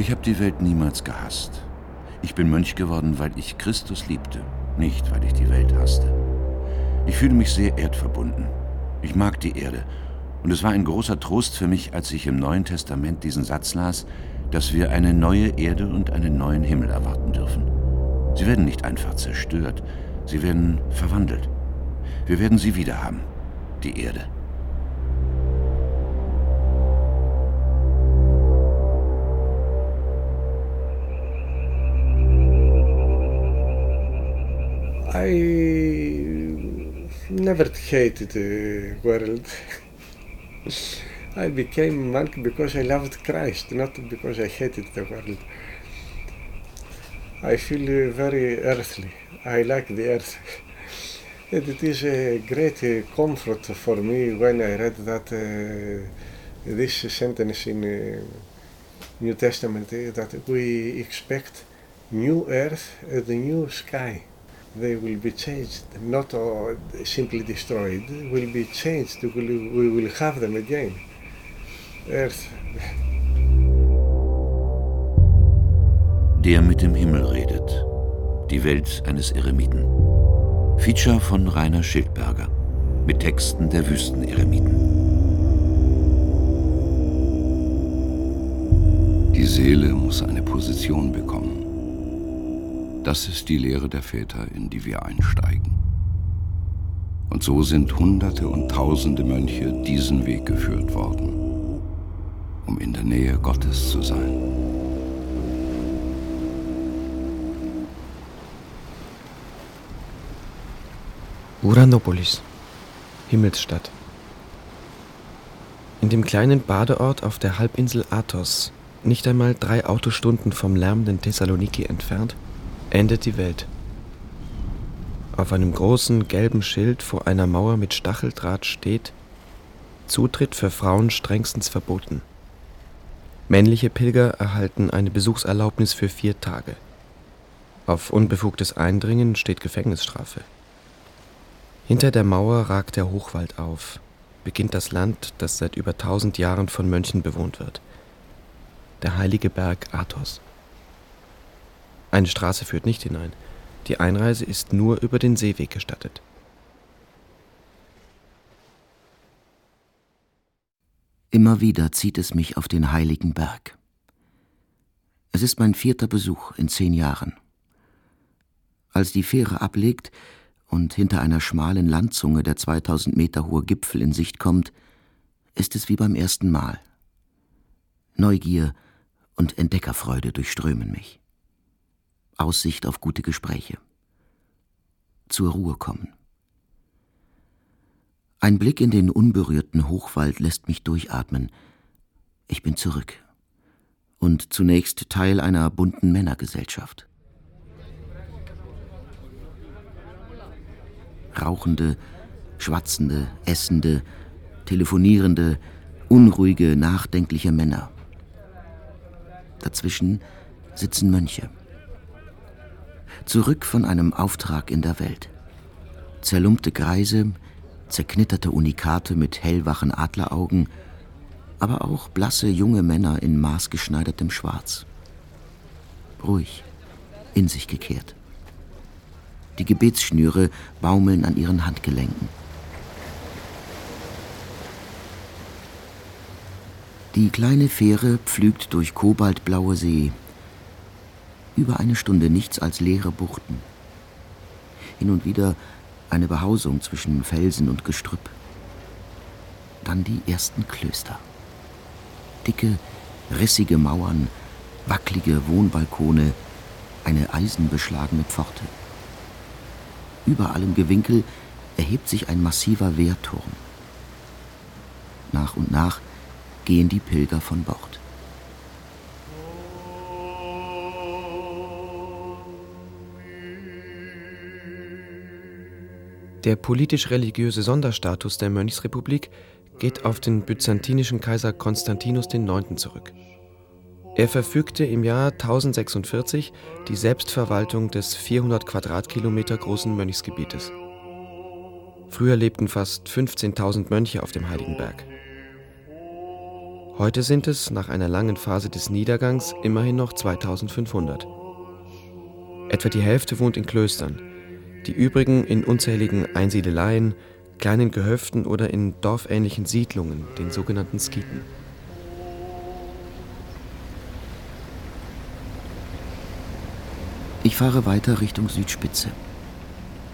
Ich habe die Welt niemals gehasst. Ich bin Mönch geworden, weil ich Christus liebte, nicht weil ich die Welt hasste. Ich fühle mich sehr erdverbunden. Ich mag die Erde. Und es war ein großer Trost für mich, als ich im Neuen Testament diesen Satz las, dass wir eine neue Erde und einen neuen Himmel erwarten dürfen. Sie werden nicht einfach zerstört, sie werden verwandelt. Wir werden sie wiederhaben, die Erde. I never hated the world. I became monk because I loved Christ, not because I hated the world. I feel very earthly. I like the earth. and it is a great comfort for me when I read that uh, this sentence in uh, New Testament uh, that we expect new earth and new sky they will be changed, not simply destroyed, will be changed, we will, we will have them again. Earth. Der mit dem Himmel redet. Die Welt eines Eremiten. Feature von Rainer Schildberger. Mit Texten der Wüsteneremiten. Die Seele muss eine Position bekommen. Das ist die Lehre der Väter, in die wir einsteigen. Und so sind Hunderte und Tausende Mönche diesen Weg geführt worden, um in der Nähe Gottes zu sein. Uranopolis, Himmelsstadt. In dem kleinen Badeort auf der Halbinsel Athos, nicht einmal drei Autostunden vom lärmenden Thessaloniki entfernt, endet die Welt. Auf einem großen gelben Schild vor einer Mauer mit Stacheldraht steht Zutritt für Frauen strengstens verboten. Männliche Pilger erhalten eine Besuchserlaubnis für vier Tage. Auf unbefugtes Eindringen steht Gefängnisstrafe. Hinter der Mauer ragt der Hochwald auf, beginnt das Land, das seit über tausend Jahren von Mönchen bewohnt wird. Der heilige Berg Athos. Eine Straße führt nicht hinein. Die Einreise ist nur über den Seeweg gestattet. Immer wieder zieht es mich auf den heiligen Berg. Es ist mein vierter Besuch in zehn Jahren. Als die Fähre ablegt und hinter einer schmalen Landzunge der 2000 Meter hohe Gipfel in Sicht kommt, ist es wie beim ersten Mal. Neugier und Entdeckerfreude durchströmen mich. Aussicht auf gute Gespräche. Zur Ruhe kommen. Ein Blick in den unberührten Hochwald lässt mich durchatmen. Ich bin zurück. Und zunächst Teil einer bunten Männergesellschaft. Rauchende, schwatzende, essende, telefonierende, unruhige, nachdenkliche Männer. Dazwischen sitzen Mönche zurück von einem Auftrag in der Welt. Zerlumpte Greise, zerknitterte Unikate mit hellwachen Adleraugen, aber auch blasse junge Männer in maßgeschneidertem Schwarz. Ruhig, in sich gekehrt. Die Gebetsschnüre baumeln an ihren Handgelenken. Die kleine Fähre pflügt durch kobaltblaue See, über eine Stunde nichts als leere Buchten. Hin und wieder eine Behausung zwischen Felsen und Gestrüpp. Dann die ersten Klöster. Dicke, rissige Mauern, wackelige Wohnbalkone, eine eisenbeschlagene Pforte. Über allem Gewinkel erhebt sich ein massiver Wehrturm. Nach und nach gehen die Pilger von Bord. Der politisch-religiöse Sonderstatus der Mönchsrepublik geht auf den byzantinischen Kaiser Konstantinus IX. zurück. Er verfügte im Jahr 1046 die Selbstverwaltung des 400 Quadratkilometer großen Mönchsgebietes. Früher lebten fast 15.000 Mönche auf dem Heiligen Berg. Heute sind es, nach einer langen Phase des Niedergangs, immerhin noch 2500. Etwa die Hälfte wohnt in Klöstern, die übrigen in unzähligen Einsiedeleien, kleinen Gehöften oder in dorfähnlichen Siedlungen, den sogenannten Skiten. Ich fahre weiter Richtung Südspitze.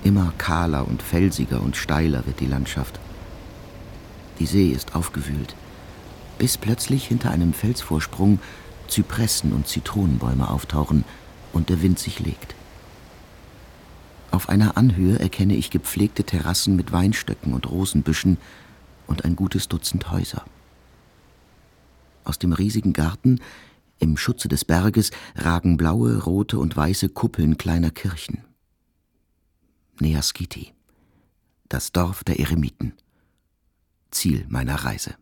Immer kahler und felsiger und steiler wird die Landschaft. Die See ist aufgewühlt, bis plötzlich hinter einem Felsvorsprung Zypressen und Zitronenbäume auftauchen und der Wind sich legt. Auf einer Anhöhe erkenne ich gepflegte Terrassen mit Weinstöcken und Rosenbüschen und ein gutes Dutzend Häuser. Aus dem riesigen Garten, im Schutze des Berges, ragen blaue, rote und weiße Kuppeln kleiner Kirchen. Neaskiti, das Dorf der Eremiten. Ziel meiner Reise.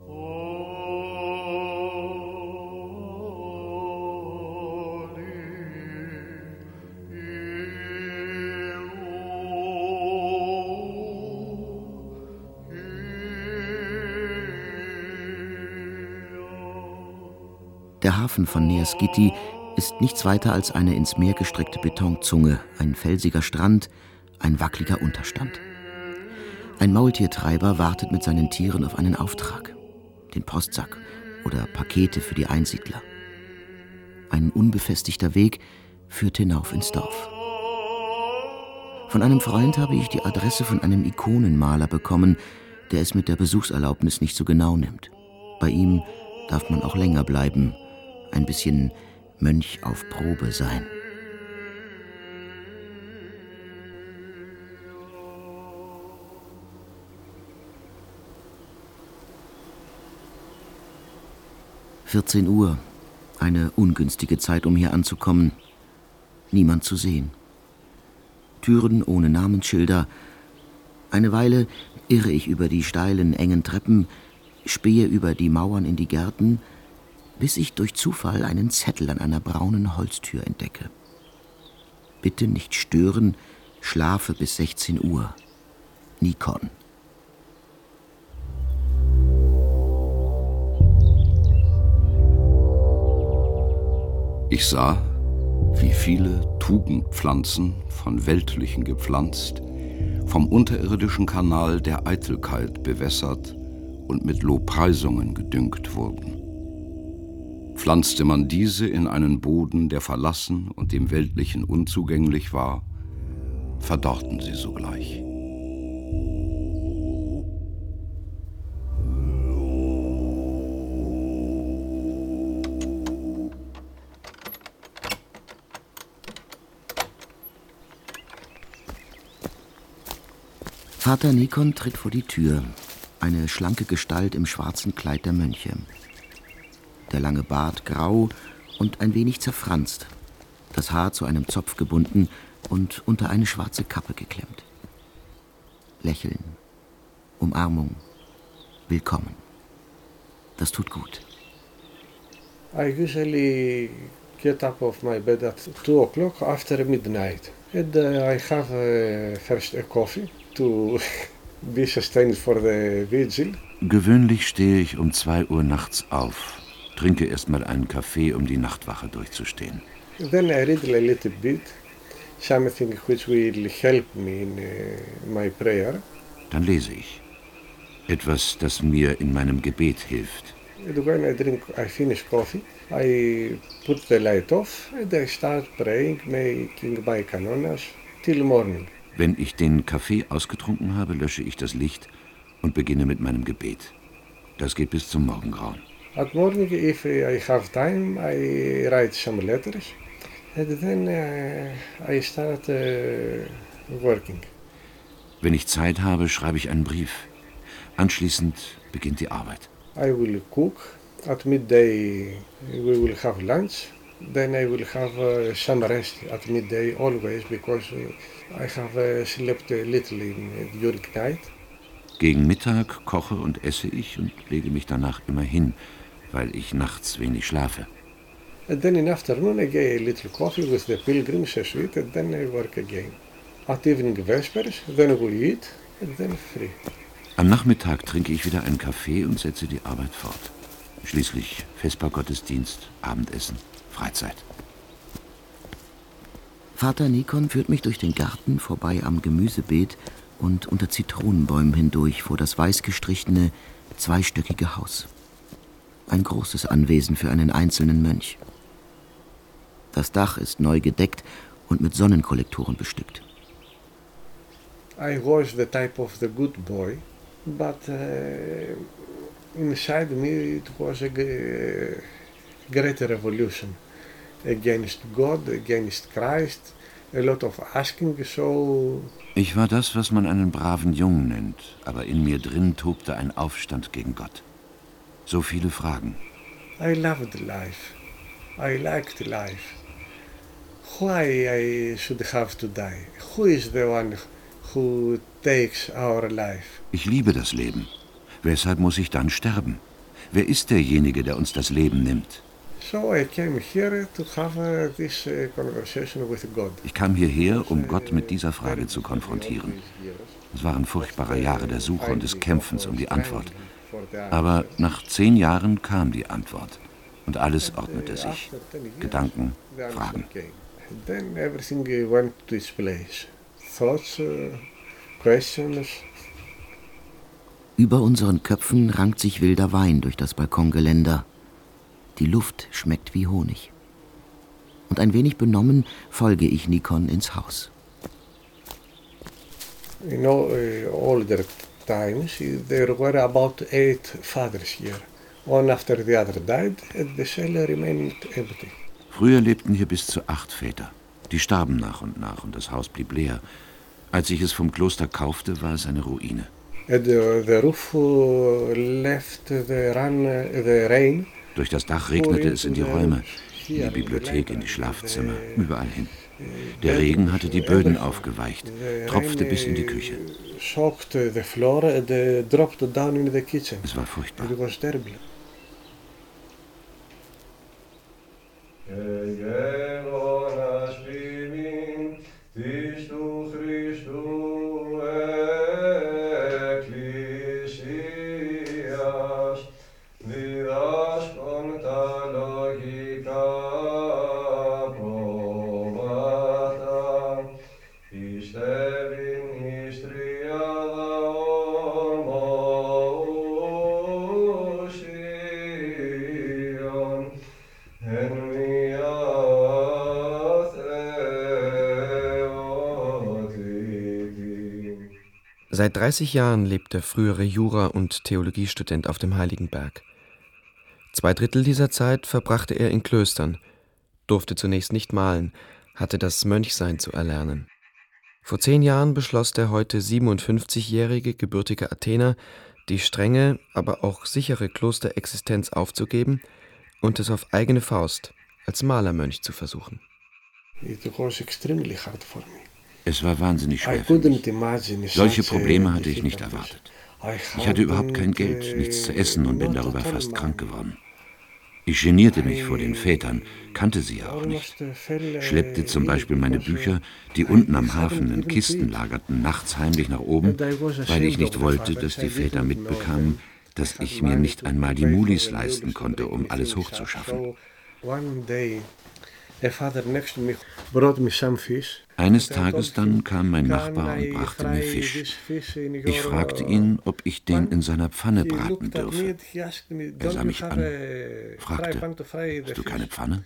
Der Hafen von Neaskiti ist nichts weiter als eine ins Meer gestreckte Betonzunge, ein felsiger Strand, ein wackeliger Unterstand. Ein Maultiertreiber wartet mit seinen Tieren auf einen Auftrag, den Postsack oder Pakete für die Einsiedler. Ein unbefestigter Weg führt hinauf ins Dorf. Von einem Freund habe ich die Adresse von einem Ikonenmaler bekommen, der es mit der Besuchserlaubnis nicht so genau nimmt. Bei ihm darf man auch länger bleiben, ein bisschen Mönch auf Probe sein. Vierzehn Uhr, eine ungünstige Zeit, um hier anzukommen. Niemand zu sehen. Türen ohne Namensschilder. Eine Weile irre ich über die steilen, engen Treppen, spähe über die Mauern in die Gärten, bis ich durch Zufall einen Zettel an einer braunen Holztür entdecke. Bitte nicht stören, schlafe bis 16 Uhr. Nikon. Ich sah, wie viele Tugendpflanzen, von Weltlichen gepflanzt, vom unterirdischen Kanal der Eitelkeit bewässert und mit Lobpreisungen gedüngt wurden. Pflanzte man diese in einen Boden, der verlassen und dem Weltlichen unzugänglich war, verdorrten sie sogleich. Vater Nikon tritt vor die Tür, eine schlanke Gestalt im schwarzen Kleid der Mönche der lange Bart grau und ein wenig zerfranst, das Haar zu einem Zopf gebunden und unter eine schwarze Kappe geklemmt. Lächeln, Umarmung, Willkommen. Das tut gut. I usually get up of my bed at 2 o'clock after midnight. And uh, I have uh, first a coffee to be sustained for the vigil. Gewöhnlich stehe ich um 2 Uhr nachts auf trinke erstmal einen Kaffee, um die Nachtwache durchzustehen. Then I read a little bit, something which will help me in my prayer. Dann lese ich. Etwas, das mir in meinem Gebet hilft. And when I drink, I finish coffee, I put the light off and I start praying, making my kanonas till morning. Wenn ich den Kaffee ausgetrunken habe, lösche ich das Licht und beginne mit meinem Gebet. Das geht bis zum Morgengrauen. At morning, if I have time, I write some letters and then uh, I start uh, working. Wenn ich Zeit habe, schreibe ich einen Brief. Anschließend beginnt die Arbeit. I will cook. At midday, we will have lunch. Then I will have uh, some rest at midday always because I have uh, slept a little in, during night. Gegen Mittag koche und esse ich und lege mich danach immer hin weil ich nachts wenig schlafe. And then in afternoon I get a little coffee with the pilgrims a sweet and then I work again. At evening vespers, then we eat and then free. Am Nachmittag trinke ich wieder einen Kaffee und setze die Arbeit fort. Schließlich Vespergottesdienst, Abendessen, Freizeit. Vater Nikon führt mich durch den Garten vorbei am Gemüsebeet und unter Zitronenbäumen hindurch vor das weiß gestrichene, zweistöckige Haus. Ein großes Anwesen für einen einzelnen Mönch. Das Dach ist neu gedeckt und mit Sonnenkollektoren bestückt. I was the type of the good boy, but uh, inside me it was a great revolution against God, against Christ, a lot of asking, so... Ich war das, was man einen braven Jungen nennt, aber in mir drin tobte ein Aufstand gegen Gott. So viele Fragen. I loved life. I liked life. Why I should have to die? Who is the one who takes our life? Ich liebe das Leben. Weshalb muss ich dann sterben? Wer ist derjenige, der uns das Leben nimmt? So I came here to have uh, this uh, conversation with God. Ich kam hierher, um Gott mit dieser Frage zu konfrontieren. Es waren furchtbare Jahre der Suche und des Kämpfens um die Antwort. Aber nach zehn Jahren kam die Antwort und alles ordnete sich. Gedanken, Fragen. Then everything went to its place. Thoughts, uh, questions. Über unseren Köpfen rankt sich wilder Wein durch das Balkongeländer. Die Luft schmeckt wie Honig. Und ein wenig benommen folge ich Nikon ins Haus. In all, uh, older times, there were about eight fathers here. One after the other died, and the cell remained empty. Früher lebten hier bis zu acht Väter. Die starben nach und nach und das Haus blieb leer. Als ich es vom Kloster kaufte, war es eine Ruine. The rain durch das Dach regnete es in die Räume, in die Bibliothek, in die Schlafzimmer, überall hin. Der Regen hatte die Böden aufgeweicht, tropfte bis in die Küche. Es war furchtbar. Seit 30 Jahren lebt der frühere Jura- und Theologiestudent auf dem Heiligenberg. Zwei Drittel dieser Zeit verbrachte er in Klöstern, durfte zunächst nicht malen, hatte das Mönchsein zu erlernen. Vor zehn Jahren beschloss der heute 57-jährige gebürtige Athener, die strenge, aber auch sichere Klosterexistenz aufzugeben und es auf eigene Faust als Malermönch zu versuchen. It was extremely hard for me. Es war wahnsinnig schwer für mich. Solche Probleme hatte ich nicht erwartet. Ich hatte überhaupt kein Geld, nichts zu essen und bin darüber fast krank geworden. Ich genierte mich vor den Vätern, kannte sie ja auch nicht. Schleppte zum Beispiel meine Bücher, die unten am Hafen in Kisten lagerten, nachts heimlich nach oben, weil ich nicht wollte, dass die Väter mitbekamen, dass ich mir nicht einmal die Mulis leisten konnte, um alles hochzuschaffen. Eines Tages dann kam mein Nachbar und brachte mir Fisch. Ich fragte ihn, ob ich den in seiner Pfanne braten dürfe. Er sah mich an, fragte, hast du keine Pfanne?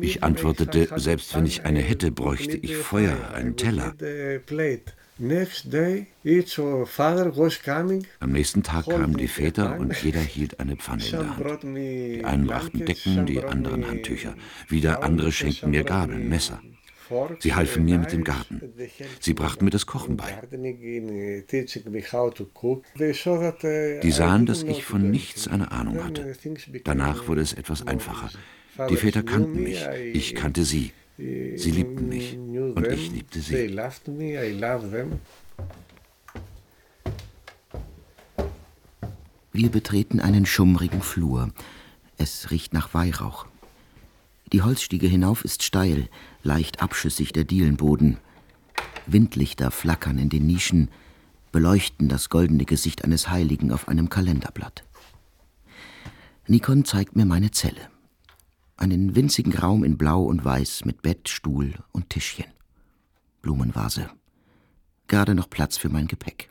Ich antwortete, selbst wenn ich eine hätte, bräuchte ich Feuer, einen Teller. Am nächsten Tag kamen die Väter und jeder hielt eine Pfanne in der Hand. Die einen brachten Decken, die anderen Handtücher. Wieder andere schenkten mir Gabeln, Messer. Sie halfen mir mit dem Garten. Sie brachten mir das Kochen bei. Die sahen, dass ich von nichts eine Ahnung hatte. Danach wurde es etwas einfacher. Die Väter kannten mich, ich kannte sie. Sie liebten mich und ich liebte sie. Wir betreten einen schummrigen Flur. Es riecht nach Weihrauch. Die Holzstiege hinauf ist steil, leicht abschüssig der Dielenboden. Windlichter flackern in den Nischen. beleuchten das goldene Gesicht eines Heiligen auf einem Kalenderblatt. Nikon zeigt mir meine Zelle. Einen winzigen Raum in Blau und Weiß mit Bett, Stuhl und Tischchen. Blumenvase. Gerade noch Platz für mein Gepäck.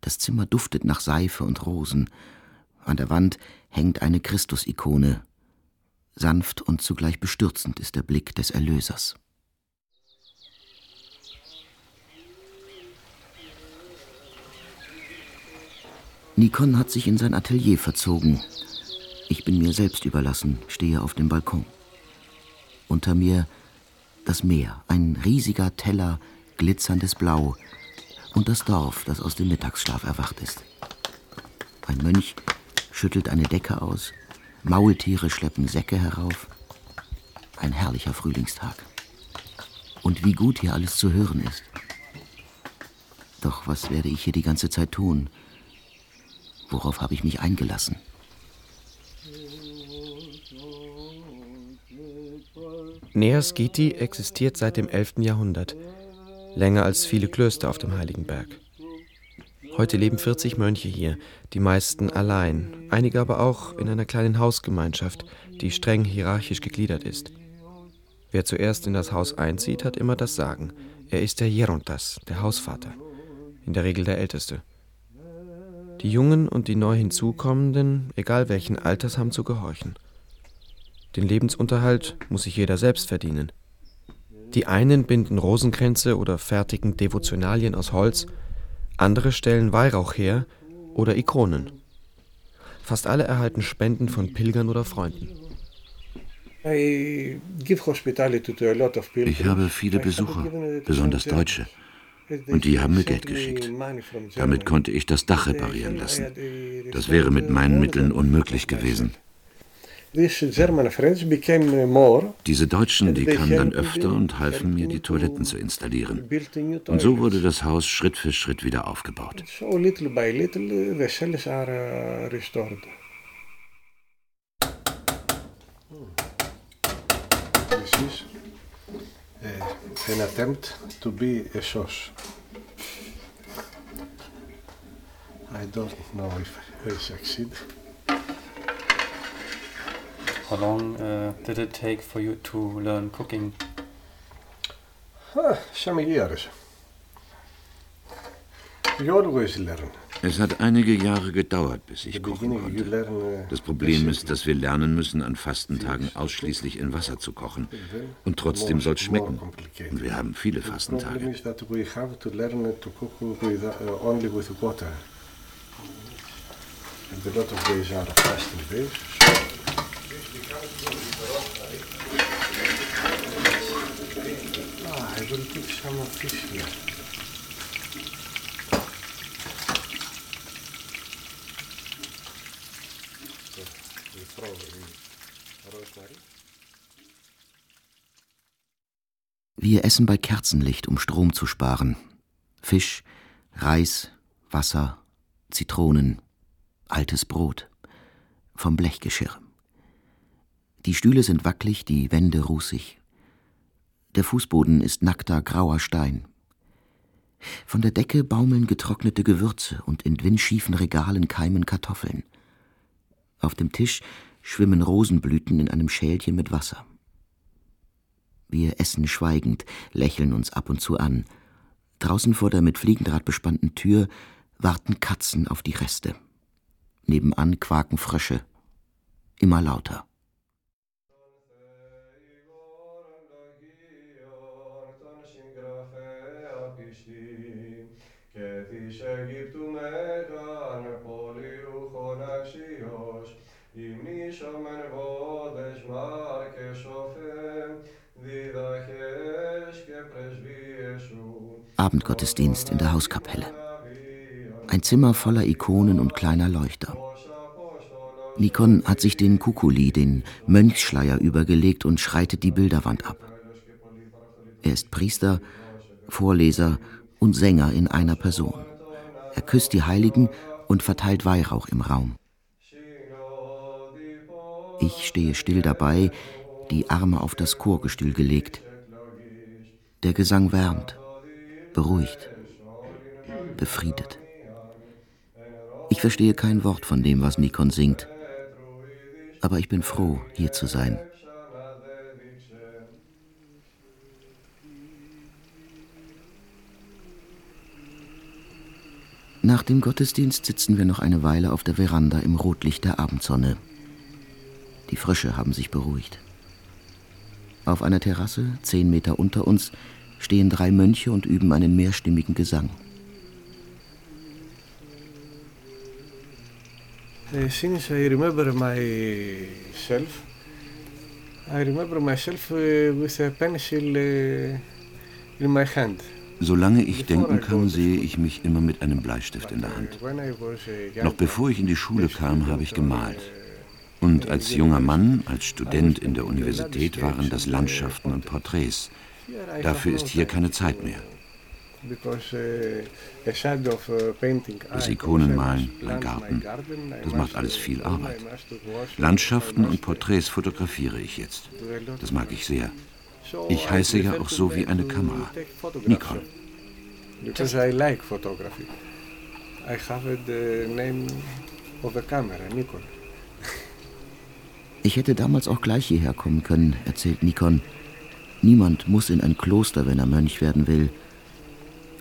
Das Zimmer duftet nach Seife und Rosen. An der Wand hängt eine Christusikone. Sanft und zugleich bestürzend ist der Blick des Erlösers. Nikon hat sich in sein Atelier verzogen. Ich bin mir selbst überlassen, stehe auf dem Balkon. Unter mir das Meer, ein riesiger Teller, glitzerndes Blau und das Dorf, das aus dem Mittagsschlaf erwacht ist. Ein Mönch schüttelt eine Decke aus, Maultiere schleppen Säcke herauf. Ein herrlicher Frühlingstag. Und wie gut hier alles zu hören ist. Doch was werde ich hier die ganze Zeit tun? Worauf habe ich mich eingelassen? Neas Giti existiert seit dem 11. Jahrhundert, länger als viele Klöster auf dem Heiligen Berg. Heute leben 40 Mönche hier, die meisten allein, einige aber auch in einer kleinen Hausgemeinschaft, die streng hierarchisch gegliedert ist. Wer zuerst in das Haus einzieht, hat immer das Sagen. Er ist der Jerontas, der Hausvater, in der Regel der Älteste. Die Jungen und die neu hinzukommenden, egal welchen Alters, haben zu gehorchen. Den Lebensunterhalt muss sich jeder selbst verdienen. Die einen binden Rosenkränze oder fertigen Devotionalien aus Holz, andere stellen Weihrauch her oder Ikonen. Fast alle erhalten Spenden von Pilgern oder Freunden. Ich habe viele Besucher, besonders Deutsche. Und die haben mir Geld geschickt. Damit konnte ich das Dach reparieren lassen. Das wäre mit meinen Mitteln unmöglich gewesen. Diese Deutschen, die kamen dann öfter und halfen mir, die Toiletten zu installieren. Und so wurde das Haus Schritt für Schritt wieder aufgebaut. This is uh, an attempt to be a sauce. I don't know if I succeed. How long uh, did it take for you to learn cooking? Ah, some years. You always learn. Es hat einige Jahre gedauert, bis ich kochen konnte. Uh, das Problem ist, dass wir lernen müssen, an Fastentagen ausschließlich in Wasser zu kochen. Und trotzdem soll es schmecken. Und wir haben viele Fastentage. And a lot of days are fasting days. Ah, I will put some of this here. Wir essen bei Kerzenlicht, um Strom zu sparen. Fisch, Reis, Wasser, Zitronen, altes Brot, vom Blechgeschirr. Die Stühle sind wackelig, die Wände rußig. Der Fußboden ist nackter, grauer Stein. Von der Decke baumeln getrocknete Gewürze und in windschiefen Regalen keimen Kartoffeln. Auf dem Tisch schwimmen Rosenblüten in einem Schälchen mit Wasser. Wir essen schweigend, lächeln uns ab und zu an. Draußen vor der mit Fliegendraht bespannten Tür warten Katzen auf die Reste. Nebenan quaken Frösche. Immer lauter. Abendgottesdienst in der Hauskapelle. Ein Zimmer voller Ikonen und kleiner Leuchter. Nikon hat sich den Kukuli, den Mönchsschleier, übergelegt und schreitet die Bilderwand ab. Er ist Priester, Vorleser und Sänger in einer Person. Er küsst die Heiligen und verteilt Weihrauch im Raum. Ich stehe still dabei, die Arme auf das Chorgestühl gelegt. Der Gesang wärmt, beruhigt. befriedet. Ich verstehe kein Wort von dem, was Nikon singt, aber ich bin froh, hier zu sein. Nach dem Gottesdienst sitzen wir noch eine Weile auf der Veranda im Rotlicht der Abendsonne. Die Frösche haben sich beruhigt. Auf einer Terrasse, zehn Meter unter uns, stehen drei Mönche und üben einen mehrstimmigen Gesang. Uh, since I remember myself, I remember myself with a pencil uh, in my hand. Solange ich denken kann, sehe ich mich immer mit einem Bleistift in der Hand. Noch bevor ich in die Schule kam, habe ich gemalt. Und als junger Mann, als Student in der Universität waren das Landschaften und Porträts. Dafür ist hier keine Zeit mehr. Das Ikonen malen, mein Garten, das macht alles viel Arbeit. Landschaften und Porträts fotografiere ich jetzt. Das mag ich sehr. Ich heiße ja auch so wie eine Kamera. Nikon. Because I like photography. I have the name of a camera, Nikon. Ich hätte damals auch gleich hierher kommen können, erzählt Nikon. Niemand muss in ein Kloster, wenn er Mönch werden will.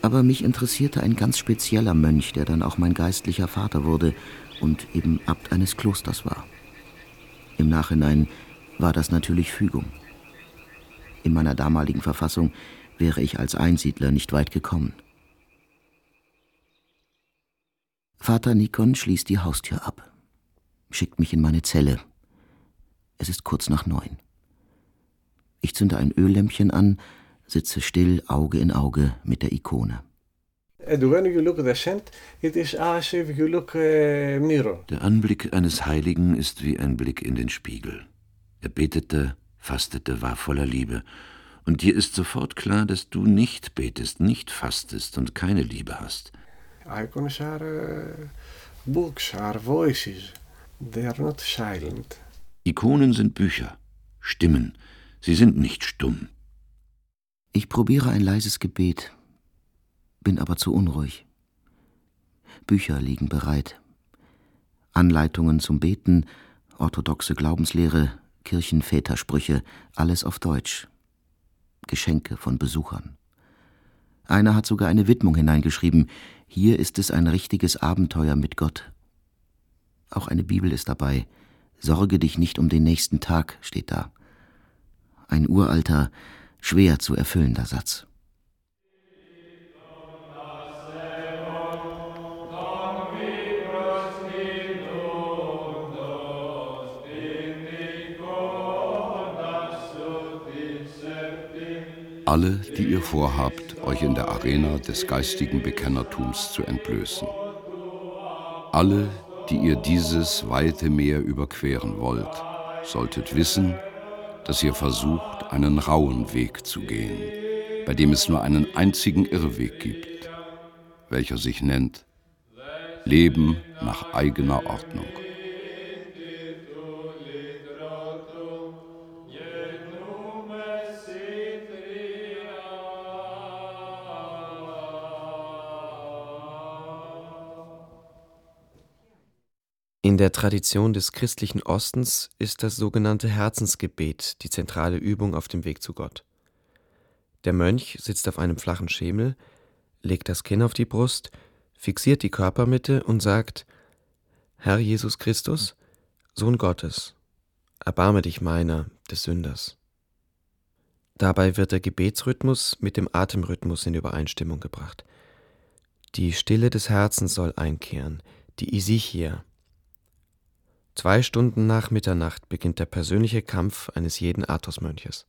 Aber mich interessierte ein ganz spezieller Mönch, der dann auch mein geistlicher Vater wurde und eben Abt eines Klosters war. Im Nachhinein war das natürlich Fügung. In meiner damaligen Verfassung wäre ich als Einsiedler nicht weit gekommen. Vater Nikon schließt die Haustür ab, schickt mich in meine Zelle. Es ist kurz nach neun. Ich zünde ein Öllämpchen an, sitze still Auge in Auge mit der Ikone. Uh, der Anblick eines Heiligen ist wie ein Blick in den Spiegel. Er betete, fastete, war voller Liebe. Und dir ist sofort klar, dass du nicht betest, nicht fastest und keine Liebe hast. Icons are uh, books, are voices. They are not silent. Ikonen sind Bücher, Stimmen. Sie sind nicht stumm. Ich probiere ein leises Gebet, bin aber zu unruhig. Bücher liegen bereit. Anleitungen zum Beten, orthodoxe Glaubenslehre, Kirchenvätersprüche, alles auf Deutsch. Geschenke von Besuchern. Einer hat sogar eine Widmung hineingeschrieben, hier ist es ein richtiges Abenteuer mit Gott. Auch eine Bibel ist dabei. Sorge dich nicht um den nächsten Tag, steht da. Ein uralter, schwer zu erfüllender Satz. Alle, die ihr vorhabt, euch in der Arena des geistigen Bekennertums zu entblößen. Alle, die ihr dieses weite Meer überqueren wollt, solltet wissen, dass ihr versucht, einen rauen Weg zu gehen, bei dem es nur einen einzigen Irrweg gibt, welcher sich nennt Leben nach eigener Ordnung. In der Tradition des christlichen Ostens ist das sogenannte Herzensgebet die zentrale Übung auf dem Weg zu Gott. Der Mönch sitzt auf einem flachen Schemel, legt das Kinn auf die Brust, fixiert die Körpermitte und sagt Herr Jesus Christus, Sohn Gottes, erbarme dich meiner, des Sünders. Dabei wird der Gebetsrhythmus mit dem Atemrhythmus in Übereinstimmung gebracht. Die Stille des Herzens soll einkehren, die Isichia, Zwei Stunden nach Mitternacht beginnt der persönliche Kampf eines jeden Athos-Mönches.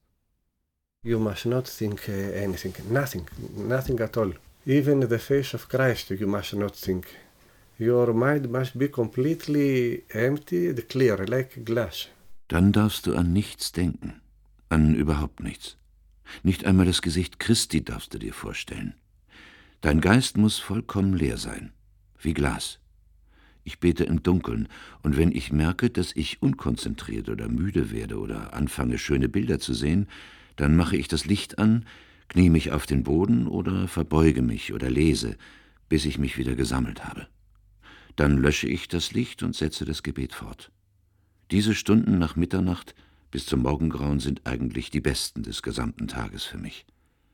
You must not think uh, anything, nothing, nothing at all. Even the face of Christ you must not think. Your mind must be completely empty and clear, like glass. Dann darfst du an nichts denken, an überhaupt nichts. Nicht einmal das Gesicht Christi darfst du dir vorstellen. Dein Geist muss vollkommen leer sein, wie Glas. Ich bete im Dunkeln, und wenn ich merke, dass ich unkonzentriert oder müde werde oder anfange, schöne Bilder zu sehen, dann mache ich das Licht an, knie mich auf den Boden oder verbeuge mich oder lese, bis ich mich wieder gesammelt habe. Dann lösche ich das Licht und setze das Gebet fort. Diese Stunden nach Mitternacht bis zum Morgengrauen sind eigentlich die besten des gesamten Tages für mich.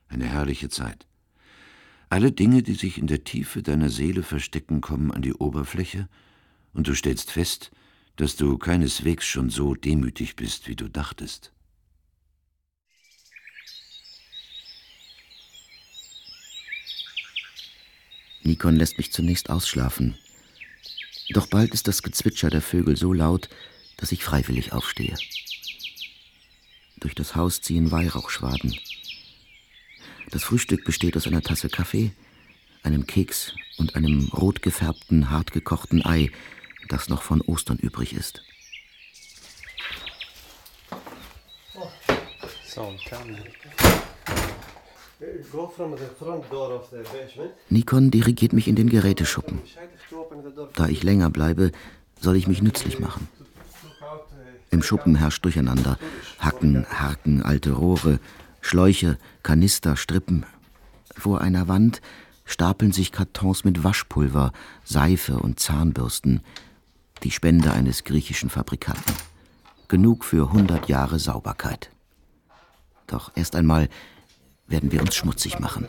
Eine herrliche Zeit. Alle Dinge, die sich in der Tiefe deiner Seele verstecken, kommen an die Oberfläche, und du stellst fest, dass du keineswegs schon so demütig bist, wie du dachtest. Nikon lässt mich zunächst ausschlafen. Doch bald ist das Gezwitscher der Vögel so laut, dass ich freiwillig aufstehe. Durch das Haus ziehen Weihrauchschwaden. Das Frühstück besteht aus einer Tasse Kaffee, einem Keks und einem rot gefärbten, hart gekochten Ei, das noch von Ostern übrig ist. Nikon dirigiert mich in den Geräteschuppen. Da ich länger bleibe, soll ich mich nützlich machen. Im Schuppen herrscht Durcheinander. Hacken, Haken, alte Rohre, Schläuche, Kanister, Strippen. Vor einer Wand stapeln sich Kartons mit Waschpulver, Seife und Zahnbürsten, die Spende eines griechischen Fabrikanten. Genug für 100 Jahre Sauberkeit. Doch erst einmal werden wir uns schmutzig machen.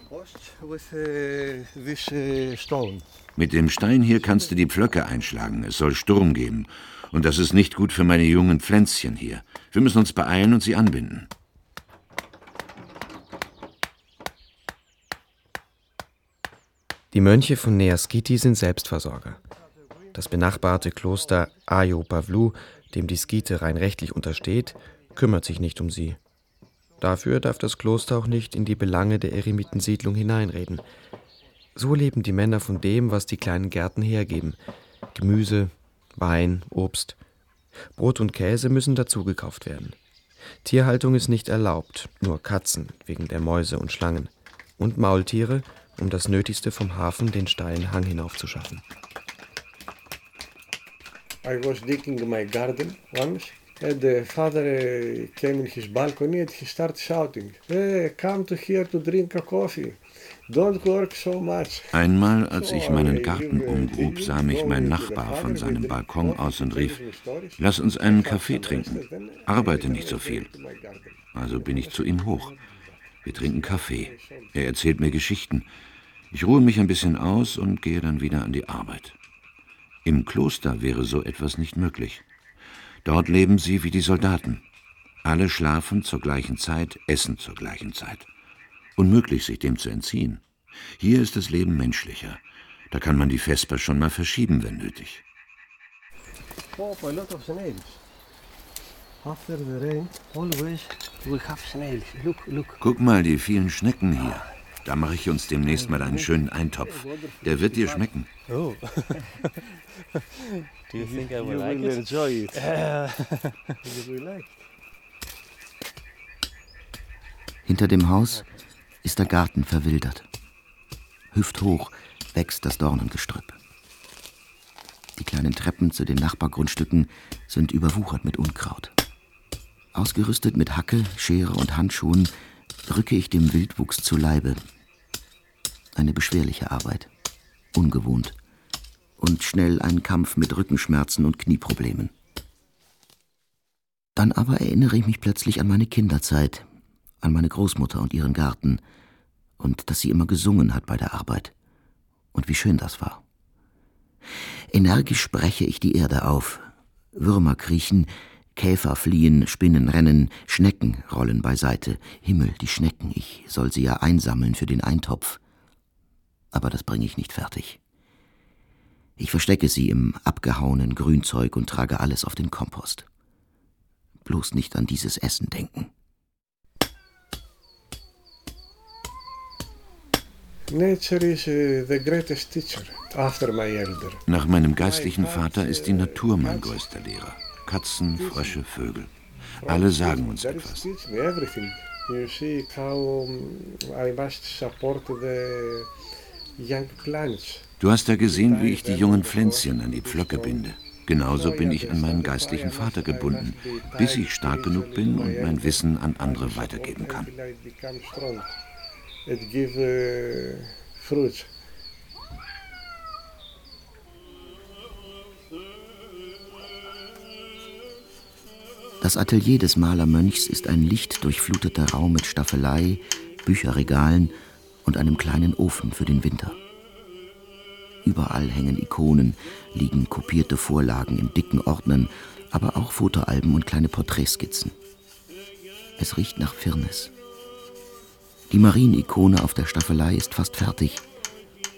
Mit dem Stein hier kannst du die Pflöcke einschlagen. Es soll Sturm geben. Und das ist nicht gut für meine jungen Pflänzchen hier. Wir müssen uns beeilen und sie anbinden. Die Mönche von Neaskiti sind Selbstversorger. Das benachbarte Kloster Ajo Pavlu, dem die Skite rein rechtlich untersteht, kümmert sich nicht um sie. Dafür darf das Kloster auch nicht in die Belange der Eremitensiedlung hineinreden. So leben die Männer von dem, was die kleinen Gärten hergeben. Gemüse, Wein, Obst. Brot und Käse müssen dazugekauft werden. Tierhaltung ist nicht erlaubt, nur Katzen wegen der Mäuse und Schlangen. Und Maultiere, um das Nötigste vom Hafen den steilen Hang hinaufzuschaffen. I was digging my garden once and the father uh, came in his balcony and he started shouting, hey, come to here to drink a coffee. Don't work so much. Einmal, als ich meinen Garten umgrub, sah mich mein Nachbar von seinem Balkon aus und rief, lass uns einen Kaffee trinken. Arbeite nicht so viel. Also bin ich zu ihm hoch. Wir trinken Kaffee. Er erzählt mir Geschichten. Ich ruhe mich ein bisschen aus und gehe dann wieder an die Arbeit. Im Kloster wäre so etwas nicht möglich. Dort leben sie wie die Soldaten. Alle schlafen zur gleichen Zeit, essen zur gleichen Zeit. Unmöglich, sich dem zu entziehen. Hier ist das Leben menschlicher. Da kann man die Vesper schon mal verschieben, wenn nötig. Oh. Guck mal, die vielen Schnecken hier. Da mache ich uns demnächst mal einen schönen Eintopf. Der wird dir schmecken. Oh. Do you think I will You like will it? enjoy it. Uh, You like it. Hinter dem Haus ist der Garten verwildert. Hüfthoch wächst das Dornengestrüpp. Die kleinen Treppen zu den Nachbargrundstücken sind überwuchert mit Unkraut. Ausgerüstet mit Hacke, Schere und Handschuhen rücke ich dem Wildwuchs zu Leibe. Eine beschwerliche Arbeit, ungewohnt und schnell ein Kampf mit Rückenschmerzen und Knieproblemen. Dann aber erinnere ich mich plötzlich an meine Kinderzeit, an meine Großmutter und ihren Garten und dass sie immer gesungen hat bei der Arbeit. Und wie schön das war. Energisch breche ich die Erde auf. Würmer kriechen, Käfer fliehen, Spinnen rennen, Schnecken rollen beiseite. Himmel, die Schnecken, ich soll sie ja einsammeln für den Eintopf. Aber das bringe ich nicht fertig. Ich verstecke sie im abgehauenen Grünzeug und trage alles auf den Kompost. Bloß nicht an dieses Essen denken. Nature is the greatest teacher after my elder. Nach meinem geistlichen Vater ist die Natur mein größter Lehrer. Katzen, Frösche, Vögel. Alle sagen uns etwas. Du hast ja gesehen, wie ich die jungen Pflänzchen an die Pflöcke binde. Genauso bin ich an meinen geistlichen Vater gebunden, bis ich stark genug bin und mein Wissen an andere weitergeben kann. Das Atelier des Malermönchs ist ein lichtdurchfluteter Raum mit Staffelei, Bücherregalen und einem kleinen Ofen für den Winter. Überall hängen Ikonen, liegen kopierte Vorlagen in dicken Ordnern, aber auch Fotoalben und kleine Porträtskizzen. Es riecht nach Firnis. Die Marienikone auf der Staffelei ist fast fertig.